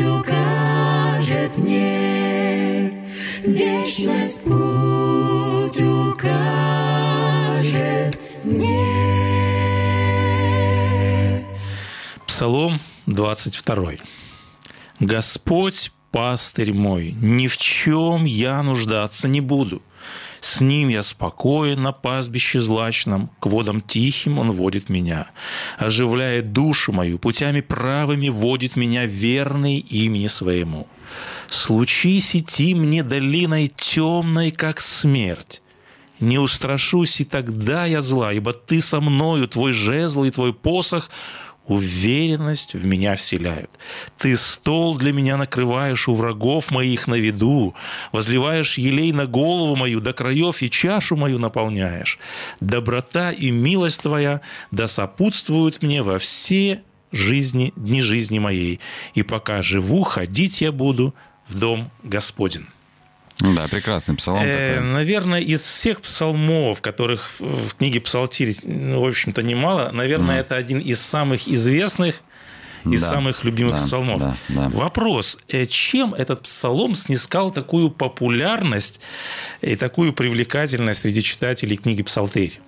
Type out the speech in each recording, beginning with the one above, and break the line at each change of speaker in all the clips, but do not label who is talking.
укажет мне. Вечность путь укажет мне.
Псалом 22. «Господь, пастырь мой, ни в чем я нуждаться не буду. С ним я спокоен на пастбище злачном, к водам тихим он водит меня. Оживляет душу мою, путями правыми водит меня верный имени своему. Случись идти мне долиной темной, как смерть. Не устрашусь и тогда я зла, ибо ты со мною, твой жезл и твой посох уверенность в меня вселяют. Ты стол для меня накрываешь у врагов моих на виду, возливаешь елей на голову мою до краев и чашу мою наполняешь. Доброта и милость твоя да сопутствуют мне во все жизни, дни жизни моей, и пока живу, ходить я буду в дом Господень.
Да, прекрасный псалом
Э,
такой.
наверное, из всех псалмов, которых в книге Псалтирь, ну, в общем-то, немало, наверное, это один из самых известных и
Да,
самых любимых
да,
псалмов.
да, да.
Вопрос, э, чем этот псалом снискал такую популярность и такую привлекательность среди читателей книги Псалтырь?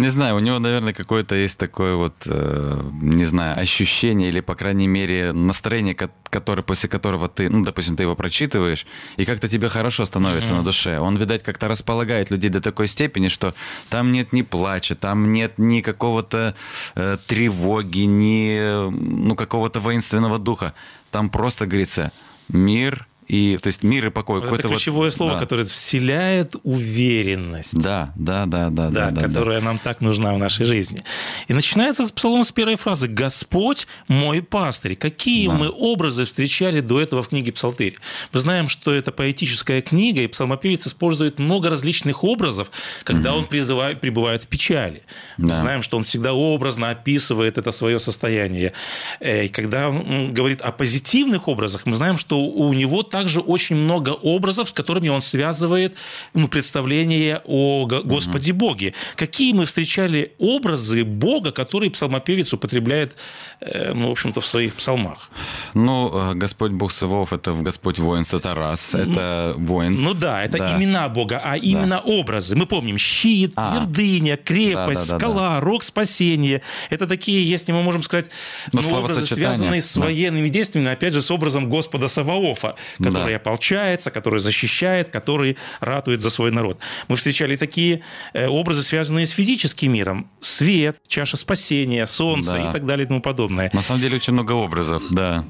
Не знаю, у него, наверное, какое-то есть такое вот, э, не знаю, ощущение или, по крайней мере, настроение, ко- которое, после которого ты, ну, допустим, ты его прочитываешь, и как-то тебе хорошо становится на душе. Он, видать, как-то располагает людей до такой степени, что там нет ни плача, там нет ни какого-то э, тревоги, ни, ну, какого-то воинственного духа. Там просто говорится мир и, то есть мир и покой.
Вот это
Какой-то вот-
ключевое слово,
да.
которое вселяет уверенность.
Да, да, да, да,
да,
да, да, да.
которая нам так нужна в нашей жизни. И начинается с псалом с первой фразы «Господь мой пастырь». Какие
Да.
мы образы встречали до этого в книге «Псалтырь»? Мы знаем, что это поэтическая книга, и псалмопевец использует много различных образов, когда он призывает, пребывает в печали. Мы
Да.
знаем, что он всегда образно описывает это свое состояние. Э, И когда он говорит о позитивных образах, мы знаем, что у него также очень много образов, с которыми он связывает ну, представление о Го- Господе Боге. Какие мы встречали образы Бога, которые псалмопевец употребляет, э, ну, в общем-то, в своих псалмах?
Ну, э, Господь Бог Савов, это Господь воинств, это раз, это воинств.
Ну да, это
Да.
имена Бога, а именно образы. Мы помним щит,
А.
твердыня, крепость,
Да-да-да-да.
скала, рог спасения. Это такие, если мы можем сказать,
Ну,
ну, образы, связанные с
да.
военными действиями, опять же, с образом Господа Саваофа, который
Да.
ополчается, который защищает, который ратует за свой народ. Мы встречали такие э, образы, связанные с физическим миром. Свет, чаша спасения, солнце
Да.
и так далее и тому подобное.
На самом деле очень много образов, да.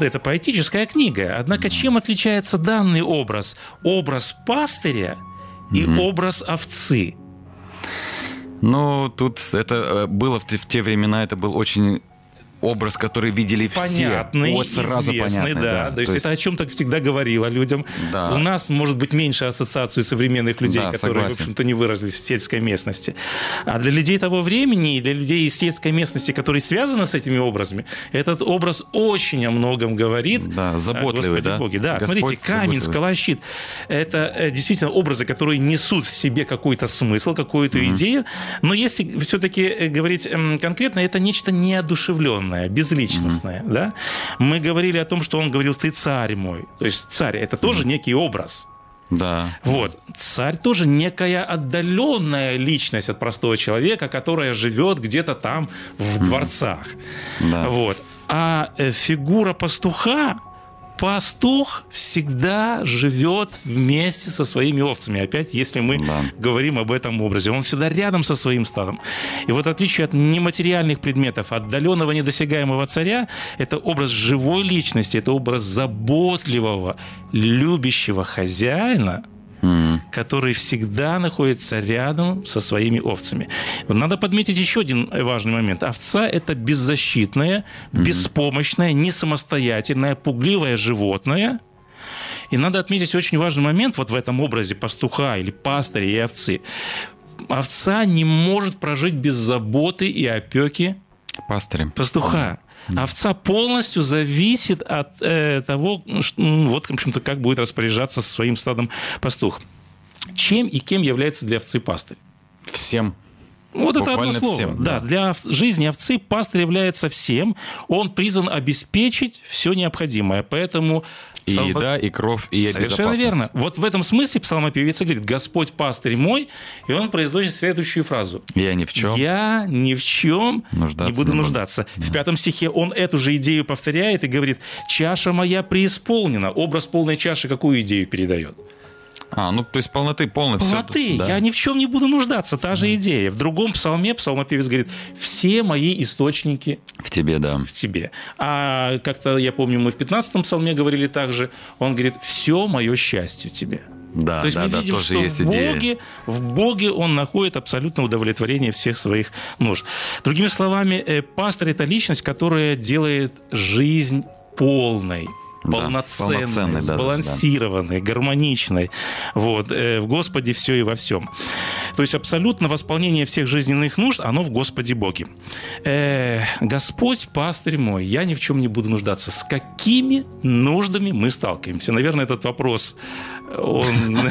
Это поэтическая книга. Однако чем отличается данный образ? Образ пастыря и образ овцы.
Ну, тут это э, было в те, в те времена, это был очень образ, который видели
понятный,
все. Вот сразу
известный,
понятный,
да. То, есть это о чем-то всегда говорило людям.
Да.
У нас может быть меньше ассоциаций современных людей,
Да,
которые,
согласен.
в общем-то, не выразились в сельской местности. А для людей того времени для людей из сельской местности, которые связаны с этими образами, этот образ очень о многом говорит.
Да,
о
заботливый,
Господе
да?
Боге. Да,
Господь
смотрите, камень,
заботливый.
скала, щит. Это э, действительно образы, которые несут в себе какой-то смысл, какую-то идею. Но если все-таки говорить эм, конкретно, это нечто неодушевленное, безличностное. Да? Мы говорили о том, что он говорил «ты царь мой». То есть царь – это тоже некий образ.
Да.
Вот. Царь тоже некая отдаленная личность от простого человека, которая живет где-то там в дворцах.
Да.
Вот. А э, фигура пастуха, пастух всегда живет вместе со своими овцами. Опять, если мы
Да.
говорим об этом образе, он всегда рядом со своим стадом. И вот в отличие от нематериальных предметов, отдаленного недосягаемого царя, это образ живой личности, это образ заботливого, любящего хозяина, который всегда находится рядом со своими овцами. Надо подметить еще один важный момент. Овца – это беззащитное, беспомощное, не самостоятельное, пугливое животное. И надо отметить очень важный момент вот в этом образе пастуха или пастыря и овцы. Овца не может прожить без заботы и опеки
Пастырем.
пастуха. Овца полностью зависит от э, того, ш- м, вот, в общем-то, как будет распоряжаться со своим стадом пастух. Чем и кем является для овцы пастырь?
Всем.
Вот это одно
Буквально
слово.
всем,
да.
да.
для ов- жизни овцы пастырь является всем. Он призван обеспечить все необходимое. Поэтому
И
псалмо-
еда, и кровь, и
Совершенно верно. Вот в этом смысле псалмопевец и говорит, Господь пастырь мой, и он произносит следующую фразу.
Я ни в чем.
Я ни в чем
Нуждаться
не буду
не буду.
нуждаться. В пятом стихе он эту же идею повторяет и говорит, чаша моя преисполнена. Образ полной чаши какую идею передает?
А, ну, то есть полноты полно. всё-
Полноты.
да.
Я ни в чем не буду нуждаться. Та же идея. В другом псалме псалмопевец говорит, все мои источники
К тебе, да.
в тебе. А как-то, я помню, мы в 15-м псалме говорили также, он говорит, все мое счастье в тебе.
Да,
То есть
да,
мы
да,
видим,
тоже
что
есть
в
идея.
Боге, в Боге он находит абсолютно удовлетворение всех своих нужд. Другими словами, э, пастор – это личность, которая делает жизнь полной
Да,
полноценной,
полноценной, да, да,
гармоничной. Вот. э, В Господе все и во всем. То есть абсолютно восполнение всех жизненных нужд, оно в Господе Боге. Э, Господь, пастырь мой, я ни в чем не буду нуждаться. С какими нуждами мы сталкиваемся? Наверное, этот вопрос, он...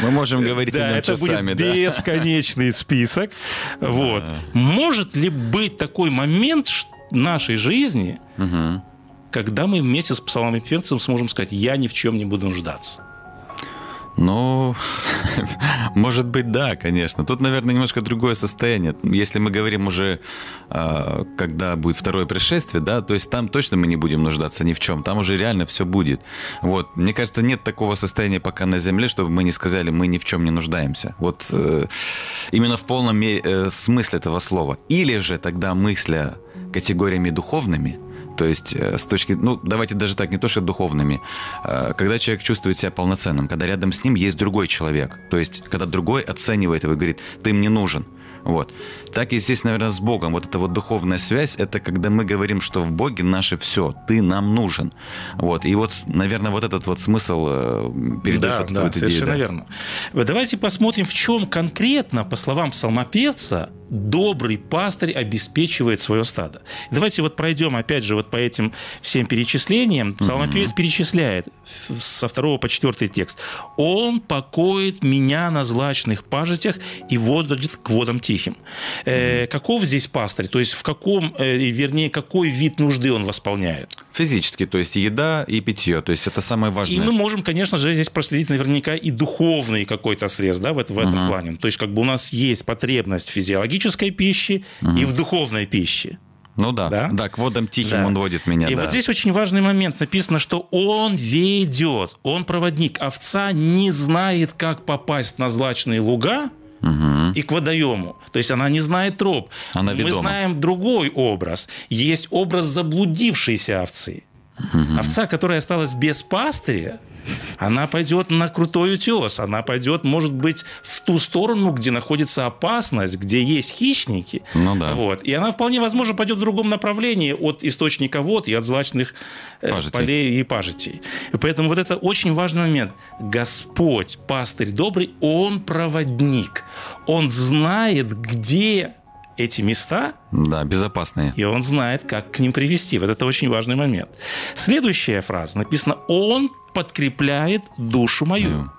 Мы можем говорить о
Да,
нем
это
часами,
будет
да.
бесконечный список. Вот. Может ли быть такой момент нашей жизни, когда мы вместе с псалмопевцем сможем сказать, я ни в чем не буду нуждаться?
Ну, может быть, да, конечно. Тут, наверное, немножко другое состояние. Если мы говорим уже, а, когда будет второе пришествие, да, то есть там точно мы не будем нуждаться ни в чем. Там уже реально все будет. Вот. Мне кажется, нет такого состояния пока на Земле, чтобы мы не сказали, мы ни в чем не нуждаемся. Вот э, именно в полном э, смысле этого слова. Или же тогда мысля категориями духовными, то есть э, с точки, ну, давайте даже так, не то, что духовными, э, когда человек чувствует себя полноценным, когда рядом с ним есть другой человек, то есть когда другой оценивает его и говорит, ты мне нужен. Вот. Так и здесь, наверное, с Богом. Вот эта вот духовная связь, это когда мы говорим, что в Боге наше все, ты нам нужен. Вот. И вот, наверное, вот этот вот смысл э, передает
да,
вот
да,
вот идею,
совершенно
да.
верно. Давайте посмотрим, в чем конкретно, по словам псалмопевца, добрый пастырь обеспечивает свое стадо. Давайте вот пройдем, опять же, вот по этим всем перечислениям. Псалмопевец перечисляет в- со второго по четвертый текст. «Он покоит меня на злачных пажитях и водит к водам тихим». Э, каков здесь пастырь? То есть в каком, э, вернее, какой вид нужды он восполняет?
Физически, то есть еда и питье, то есть это самое важное.
И мы можем, конечно же, здесь проследить наверняка и духовный какой-то срез да, в, в этом плане. То есть как бы у нас есть потребность в физиологической пище и в духовной пище.
Ну да,
Да?
да, к водам тихим
Да.
он водит меня,
И
да.
вот здесь очень важный момент. Написано, что он ведет, он проводник. Овца не знает, как попасть на злачные луга и к водоему. То есть она не знает троп.
Она
Мы
ведома.
знаем другой образ. Есть образ заблудившейся овцы. Овца, которая осталась без пастыря, Она пойдет на крутой утес. Она пойдет, может быть, в ту сторону, где находится опасность, где есть хищники.
Ну да.
Вот. И она вполне возможно пойдет в другом направлении от источника вод и от злачных э,
Пажитей.
полей и пажитей. И поэтому вот это очень важный момент. Господь, пастырь добрый, Он проводник. Он знает, где эти места,
Да, безопасные.
и он знает, как к ним привести. Вот это очень важный момент. Следующая фраза написана «Он подкрепляет душу мою».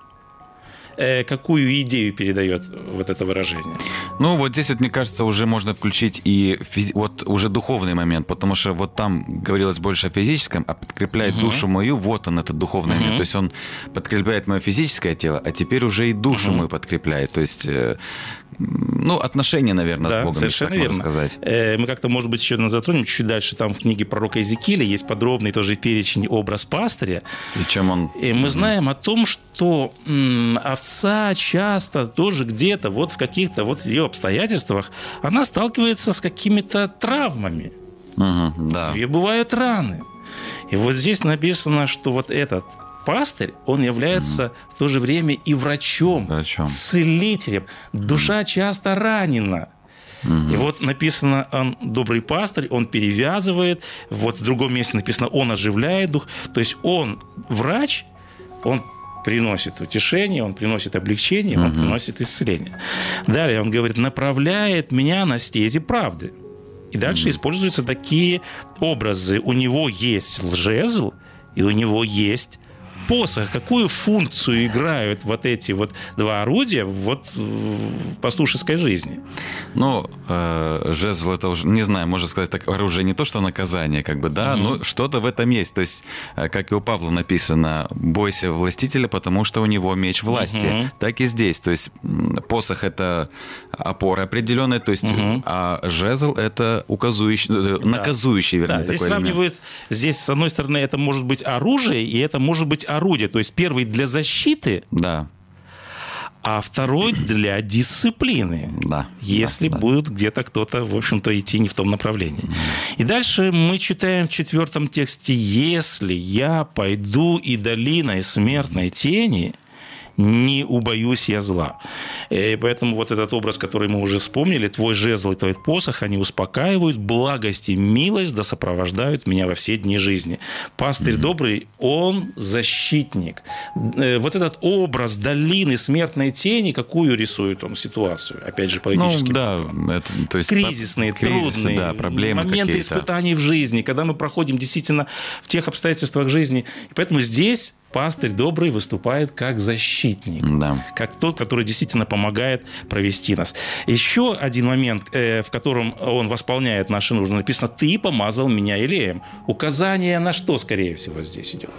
Э, какую идею передает вот это выражение?
Ну, вот здесь вот, мне кажется, уже можно включить и физи- вот уже духовный момент, потому что вот там говорилось больше о физическом, а подкрепляет душу мою, вот он, этот духовный момент. То есть он подкрепляет мое физическое тело, а теперь уже и душу мою подкрепляет. То есть, э, ну, отношения, наверное, с
Да,
Богом, если
совершенно
так можно
верно.
сказать.
Э, Мы как-то, может быть, еще затронем чуть дальше. Там в книге пророка Иезекииля есть подробный тоже перечень образ пастыря.
И чем он...
И мы знаем о том, что овца часто тоже где-то, вот в каких-то вот ее обстоятельствах, она сталкивается с какими-то травмами.
Мгм, да.
И бывают раны. И вот здесь написано, что вот этот пастырь, он является в то же время и врачом,
Врачом.
целителем. Душа часто ранена. И вот написано, он добрый пастырь, он перевязывает. Вот в другом месте написано, он оживляет дух. То есть он врач, он приносит утешение, он приносит облегчение, он приносит исцеление. Далее он говорит, направляет меня на стези правды. И дальше используются такие образы. У него есть лжезл, и у него есть посох. Какую функцию играют вот эти вот два орудия вот в пастушеской жизни?
Ну, э, жезл это уже, не знаю, можно сказать так, оружие не то, что наказание, как бы, да, но что-то в этом есть. То есть, э, как и у Павла написано, бойся властителя, потому что у него меч власти.
Мгм.
Так и здесь. То есть, посох это опора определенная, то есть, а жезл это указующий, э, наказующий, вернее,
Да, здесь
такой элемент.
сравнивают, здесь, с одной стороны, это может быть оружие, и это может быть орудие. То есть первый для защиты,
Да,
а второй для дисциплины.
да.
Если
да, да.
будет где-то кто-то, в общем-то, идти не в том направлении. И дальше мы читаем в четвертом тексте, если я пойду и долиной смертной тени, не убоюсь я зла. И поэтому вот этот образ, который мы уже вспомнили, твой жезл и твой посох, они успокаивают, благость и милость да сопровождают меня во все дни жизни. Пастырь добрый, он защитник. Э, Вот этот образ долины смертной тени, какую рисует он ситуацию? Опять же,
Ну,
поэтическим
да,
путем.
это, то есть...
Кризисные,
кризисы,
трудные
да, проблемы
моменты испытаний в жизни, когда мы проходим действительно в тех обстоятельствах жизни. И поэтому здесь пастырь добрый выступает как защитник.
Да.
Как тот, который действительно помогает провести нас. Еще один момент, э, в котором он восполняет наши нужды, написано «Ты помазал меня елеем». Указание на что, скорее всего, здесь идет?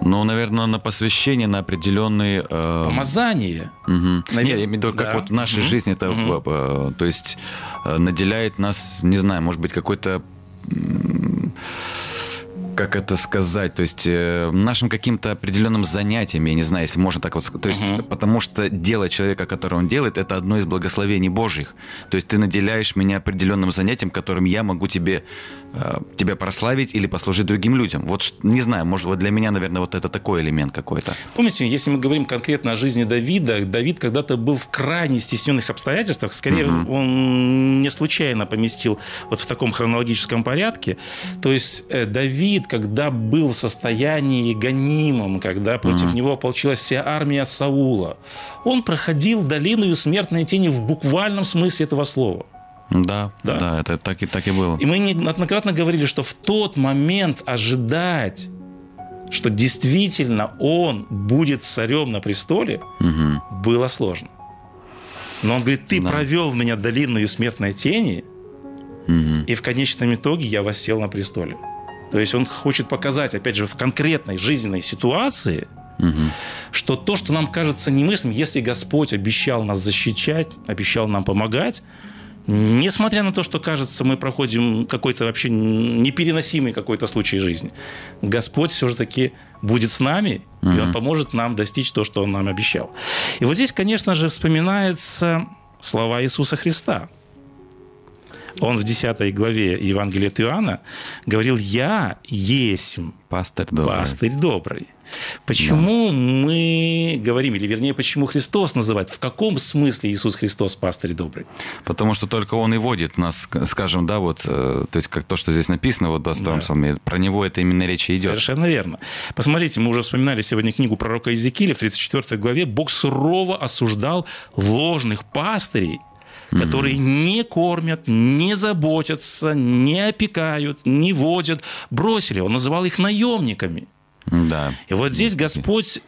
Ну, наверное, на посвящение, на определенные... э,
Помазание.
Мгм.
Навер-
Нет, я имею в виду, как
Да.
вот в нашей
Мгм.
жизни это, э, э, то есть э, наделяет нас, не знаю, может быть, какой-то как это сказать, то есть э, нашим каким-то определенным занятием, я не знаю, если можно так вот сказать, то есть
Мгм.
потому что дело человека, которое он делает, это одно из благословений Божьих. То есть ты наделяешь меня определенным занятием, которым я могу тебе э, тебя прославить или послужить другим людям. Вот не знаю, может вот для меня, наверное, вот это такой элемент какой-то.
Помните, если мы говорим конкретно о жизни Давида, Давид когда-то был в крайне стесненных обстоятельствах. Скорее, он не случайно поместил вот в таком хронологическом порядке. То есть э, Давид, когда был в состоянии гонимом, когда против него ополчилась вся армия Саула, он проходил долину смертной тени в буквальном смысле этого слова.
Да,
Да.
да, это так и так и было.
И мы неоднократно говорили, что в тот момент ожидать, что действительно он будет царем на престоле,
Мгм.
было сложно. Но он говорит, ты
Да.
провел меня долинную смертной тени,
Мгм.
и в конечном итоге я воссел на престоле. То есть он хочет показать, опять же, в конкретной жизненной ситуации,
Мгм.
что то, что нам кажется немыслимым, если Господь обещал нас защищать, обещал нам помогать, несмотря на то, что кажется, мы проходим какой-то вообще непереносимый какой-то случай жизни, Господь все же таки будет с нами, и Он поможет нам достичь то, что Он нам обещал. И вот здесь, конечно же, вспоминаются слова Иисуса Христа. Он в 10 главе Евангелия от Иоанна говорил, «Я есть
Пастырь добрый.
пастырь добрый». Почему мы говорим, или вернее, почему Христос называет, в каком смысле Иисус Христос пастырь добрый?
Потому что только Он и водит нас, скажем, да, вот, э, то есть как то, что здесь написано вот 22
Да.
псалме, про Него это именно речь и идет.
Совершенно верно. Посмотрите, мы уже вспоминали сегодня книгу пророка Иезекииля в 34 главе. Бог сурово осуждал ложных пастырей, которые не кормят, не заботятся, не опекают, не водят, бросили. Он называл их наемниками.
Да.
И вот здесь Господь,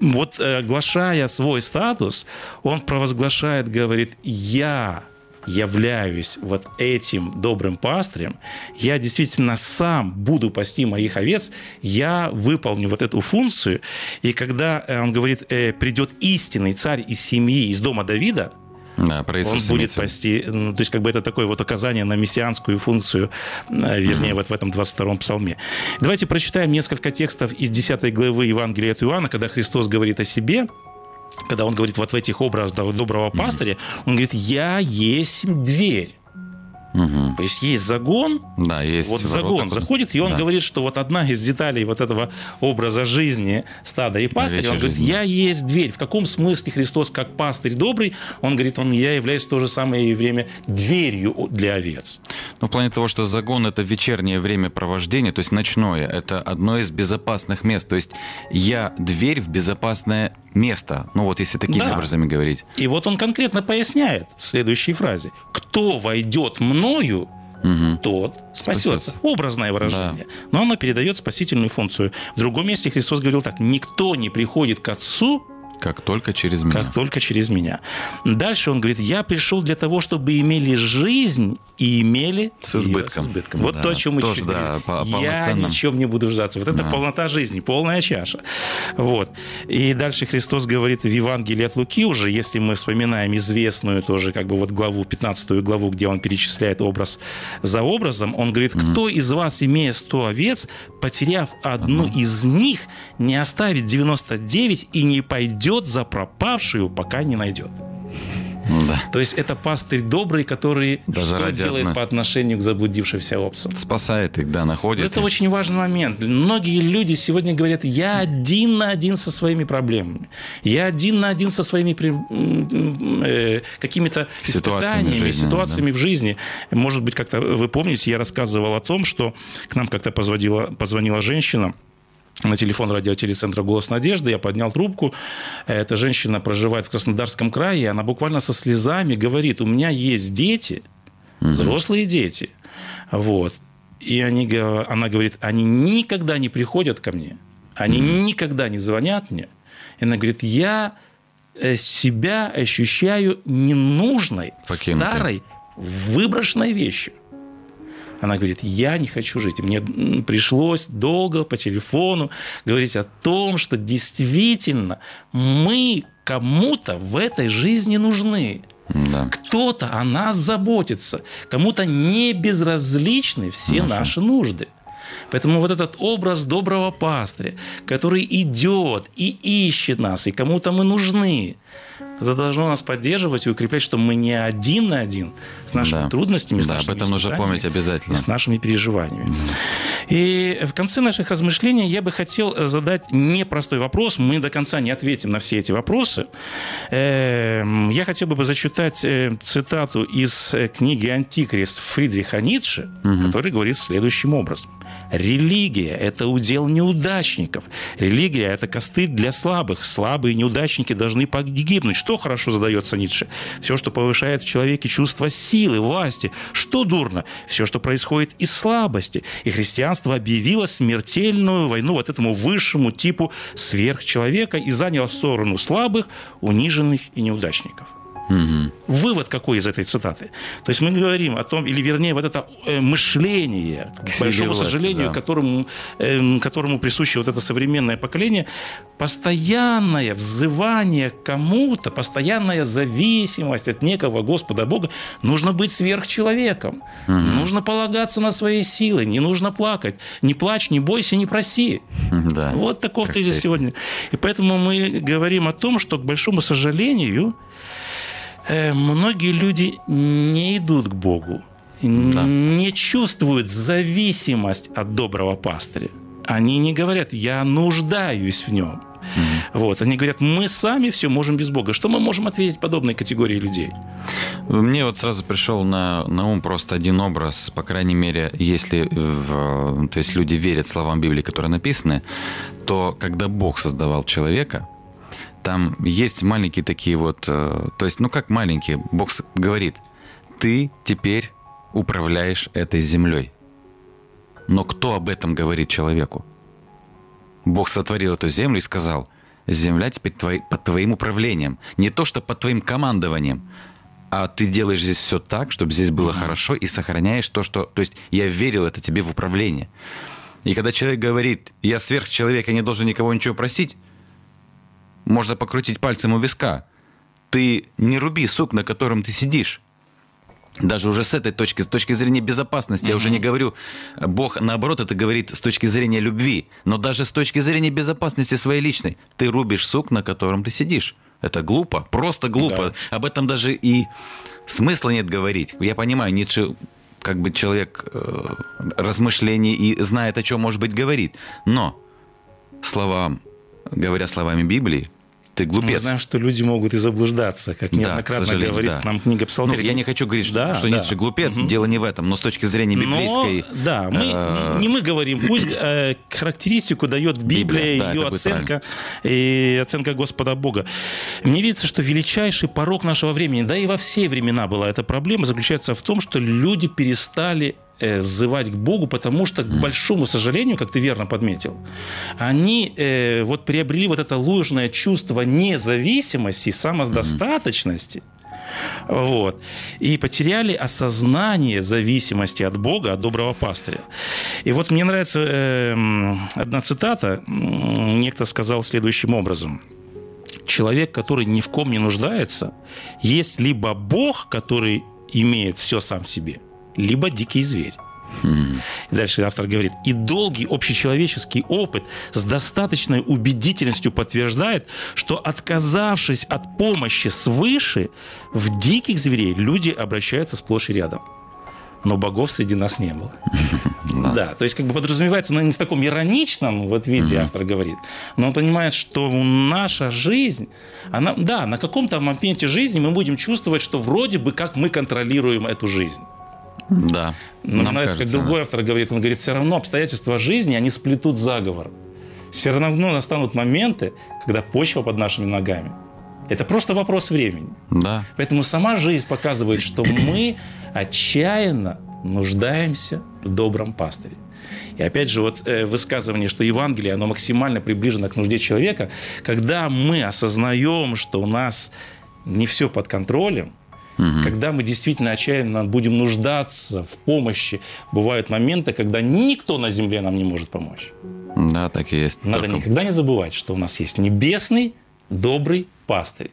вот э, оглашая свой статус, Он провозглашает, говорит, я являюсь вот этим добрым пастырем, я действительно сам буду пасти моих овец, я выполню вот эту функцию, и когда э, он говорит, э, придет истинный царь из семьи, из дома Давида,
Да, про
он
Иисуса
будет
в виду.
пасти, ну, то есть как бы это такое вот указание на мессианскую функцию, э, вернее, вот в этом 22-м псалме. Давайте прочитаем несколько текстов из 10 главы Евангелия от Иоанна, когда Христос говорит о себе, когда он говорит вот в этих образах доброго пастыря, он говорит, я есть дверь.
Мгм.
То есть есть загон,
Да, есть
вот
ворота.
загон заходит, и он
Да.
говорит, что вот одна из деталей вот этого образа жизни стада и пастыря,
Овечьей
он говорит,
жизни.
я есть дверь. В каком смысле Христос как пастырь добрый? Он говорит, он, я являюсь в то же самое время дверью для овец.
Ну, в плане того, что загон это вечернее время провождения, то есть ночное, это одно из безопасных мест. То есть я дверь в безопасное место. Ну, вот если такими
Да.
образами говорить.
И вот он конкретно поясняет в следующей фразе. Кто войдет мною,
Мгм.
тот спасется.
Спасется.
Образное выражение. Но оно передает спасительную функцию. В другом месте Христос говорил так. Никто не приходит к Отцу,
Как только через меня.
как только через меня. Дальше он говорит, я пришел для того, чтобы имели жизнь и имели
С избытком.
с избытком. Вот
Да,
то, о чем мы
тоже, да, по-
Я ни чем не буду вжаться. Вот это
Да.
полнота жизни, полная чаша. Вот. И дальше Христос говорит в Евангелии от Луки уже, если мы вспоминаем известную тоже как бы вот главу, 15 главу, где он перечисляет образ за образом, он говорит, кто из вас, имея 100 овец, потеряв одну из них, не оставит 99 и не пойдет за пропавшую, пока не найдет.
Ну да.
То есть это пастырь добрый, который
Даже
что
ради
делает по отношению к заблудившимся овцам.
Спасает их, да, находит.
Это
их.
очень важный момент. Многие люди сегодня говорят, я один на один со своими проблемами. Я один на один со своими э, какими-то испытаниями,
жизненными,
ситуациями в жизни. Может быть, как-то вы помните, я рассказывал о том, что к нам как-то позвонила, позвонила женщина, на телефон радиотелецентра «Голос надежды». Я поднял трубку. Эта женщина проживает в Краснодарском крае. и Она буквально со слезами говорит, у меня есть дети, взрослые дети. Вот. И они, она говорит, они никогда не приходят ко мне. Они никогда не звонят мне. И она говорит, я э, себя ощущаю ненужной,
Покинутой.
старой, выброшенной вещью. Она говорит, я не хочу жить. И мне пришлось долго по телефону говорить о том, что действительно мы кому-то в этой жизни нужны.
Да.
Кто-то о нас заботится, кому-то не безразличны все наши нужды. Поэтому вот этот образ доброго пастыря, который идет и ищет нас, и кому-то мы нужны, это должно нас поддерживать и укреплять, что мы не один на один с нашими
Да.
трудностями, с
Да, об
нашими
этом нужно помнить обязательно.
с нашими переживаниями. И в конце наших размышлений я бы хотел задать непростой вопрос. Мы до конца не ответим на все эти вопросы. Эм, Я хотел бы зачитать э, цитату из э, книги «Антикрист» Фридриха Ницше, который говорит следующим образом. Религия – это удел неудачников. Религия – это костыль для слабых. Слабые неудачники должны погибнуть. Что хорошо задается Ницше? Все, что повышает в человеке чувство силы, власти. Что дурно? Все, что происходит из слабости. И христианство объявило смертельную войну вот этому высшему типу сверхчеловека и заняло сторону слабых, униженных и неудачников.
Мгм.
Вывод какой из этой цитаты? То есть мы говорим о том, или вернее, вот это э, мышление, к большому сожалению,
да.
которому, эм, которому присуще вот это современное поколение, постоянное взывание к кому-то, постоянная зависимость от некого Господа Бога, нужно быть сверхчеловеком, нужно полагаться на свои силы, не нужно плакать, не плачь, не бойся, не проси.
Да.
Вот таков тезис сегодня. И поэтому мы говорим о том, что, к большому сожалению, многие люди не идут к Богу,
Да.
не чувствуют зависимость от доброго пастыря. они не говорят, я нуждаюсь в нем. Вот. Они говорят, мы сами все можем без Бога. Что мы можем ответить подобной категории людей?
Мне вот сразу пришел на, на ум просто один образ, по крайней мере, если в, то есть люди верят словам Библии, которые написаны, то когда Бог создавал человека, там есть маленькие такие вот, э, то есть, ну как маленькие, Бог говорит, ты теперь управляешь этой землей. Но кто об этом говорит человеку? Бог сотворил эту землю и сказал, земля теперь твой, под твоим управлением. Не то, что под твоим командованием, а ты делаешь здесь все так, чтобы здесь было хорошо и сохраняешь то, что... То есть я верил это тебе в управление. И когда человек говорит, я сверхчеловек, я не должен никого ничего просить, можно покрутить пальцем у виска. Ты не руби сук, на котором ты сидишь. Даже уже с этой точки, с точки зрения безопасности, mm-hmm. я уже не говорю, Бог наоборот это говорит с точки зрения любви, но даже с точки зрения безопасности своей личной, ты рубишь сук, на котором ты сидишь. Это глупо, просто глупо. Да. Об этом даже и смысла нет говорить. Я понимаю, Ницше как бы человек э, размышлений и знает, о чем, может быть, говорит. Но словам, говоря словами Библии, ты глупец. Мы
знаем, что люди могут и заблуждаться, как неоднократно да, говорит да. нам книга Псалтирь. Ну,
я не хочу говорить, да, что да. Ницше глупец, угу. дело не в этом, но с точки зрения библейской...
Но, да, мы, э... не мы говорим, пусть э, характеристику дает Библия, Библия да, ее оценка и оценка Господа Бога. Мне видится, что величайший порог нашего времени, да и во все времена была эта проблема, заключается в том, что люди перестали э, взывать к Богу, потому что, к большому сожалению, как ты верно подметил, они э, вот приобрели вот это ложное чувство независимости, самодостаточности, вот. И потеряли осознание зависимости от Бога, от доброго пастыря. И вот мне нравится э, одна цитата. Некто сказал следующим образом. Человек, который ни в ком не нуждается, есть либо Бог, который имеет все сам в себе – либо дикий зверь. Hmm. Дальше автор говорит, и долгий общечеловеческий опыт с достаточной убедительностью подтверждает, что отказавшись от помощи свыше, в диких зверей люди обращаются сплошь и рядом. Но богов среди нас не было. Да, то есть как бы подразумевается, но не в таком ироничном вот виде автор говорит, но он понимает, что наша жизнь, она, да, на каком-то моменте жизни мы будем чувствовать, что вроде бы как мы контролируем эту жизнь.
Да.
Мне нравится, кажется, как другой автор говорит, он говорит, все равно обстоятельства жизни, они сплетут заговор. Все равно настанут моменты, когда почва под нашими ногами. Это просто вопрос времени.
Да.
Поэтому сама жизнь показывает, что мы отчаянно нуждаемся в добром пастыре. И опять же, вот э, высказывание, что Евангелие, оно максимально приближено к нужде человека, когда мы осознаем, что у нас не все под контролем, Угу. Когда мы действительно отчаянно будем нуждаться в помощи, бывают моменты, когда никто на земле нам не может помочь.
Да, так и есть.
Надо Только... никогда не забывать, что у нас есть небесный добрый пастырь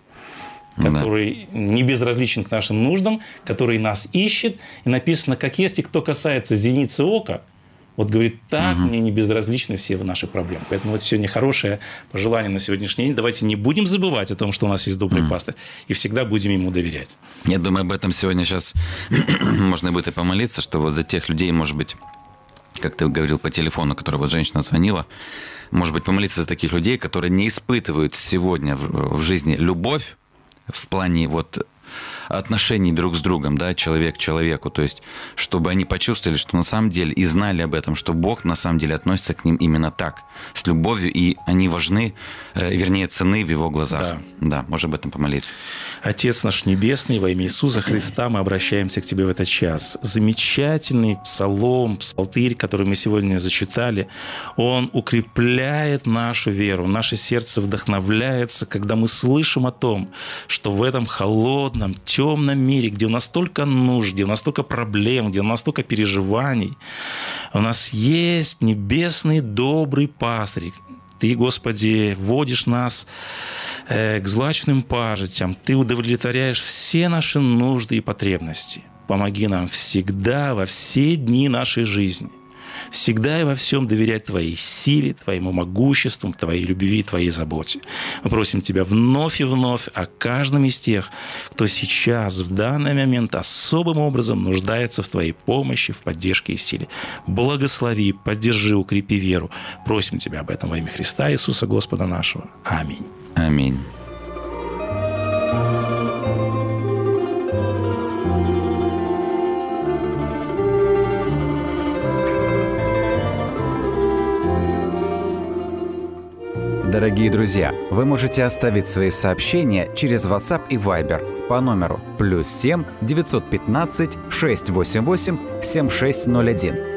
который да. не безразличен к нашим нуждам, который нас ищет. И написано, как есть, и кто касается зеницы ока – вот говорит, так, угу. мне не безразличны все наши проблемы. Поэтому вот сегодня хорошее пожелание на сегодняшний день. Давайте не будем забывать о том, что у нас есть добрый угу. пастырь, и всегда будем ему доверять.
Я думаю, об этом сегодня сейчас можно будет и помолиться, что вот за тех людей, может быть, как ты говорил по телефону, который вот женщина звонила, может быть, помолиться за таких людей, которые не испытывают сегодня в, в жизни любовь в плане вот отношений друг с другом, да, человек к человеку, то есть, чтобы они почувствовали, что на самом деле и знали об этом, что Бог на самом деле относится к ним именно так, с любовью, и они важны, э, вернее, цены в его глазах. Да. да, можем об этом помолиться.
Отец наш Небесный, во имя Иисуса Христа мы обращаемся к Тебе в этот час. Замечательный псалом, псалтырь, который мы сегодня зачитали, он укрепляет нашу веру, наше сердце вдохновляется, когда мы слышим о том, что в этом холодном, темном мире, где у нас столько нужд, где у нас столько проблем, где у нас столько переживаний, у нас есть небесный добрый пастырь. Ты, Господи, водишь нас к злачным пажитям, Ты удовлетворяешь все наши нужды и потребности. Помоги нам всегда, во все дни нашей жизни всегда и во всем доверять Твоей силе, Твоему могуществу, Твоей любви, Твоей заботе. Мы просим Тебя вновь и вновь о каждом из тех, кто сейчас, в данный момент, особым образом нуждается в Твоей помощи, в поддержке и силе. Благослови, поддержи, укрепи веру. Просим Тебя об этом во имя Христа Иисуса Господа нашего. Аминь.
Аминь.
Дорогие друзья, вы можете оставить свои сообщения через WhatsApp и Viber по номеру плюс 7 915 688 7601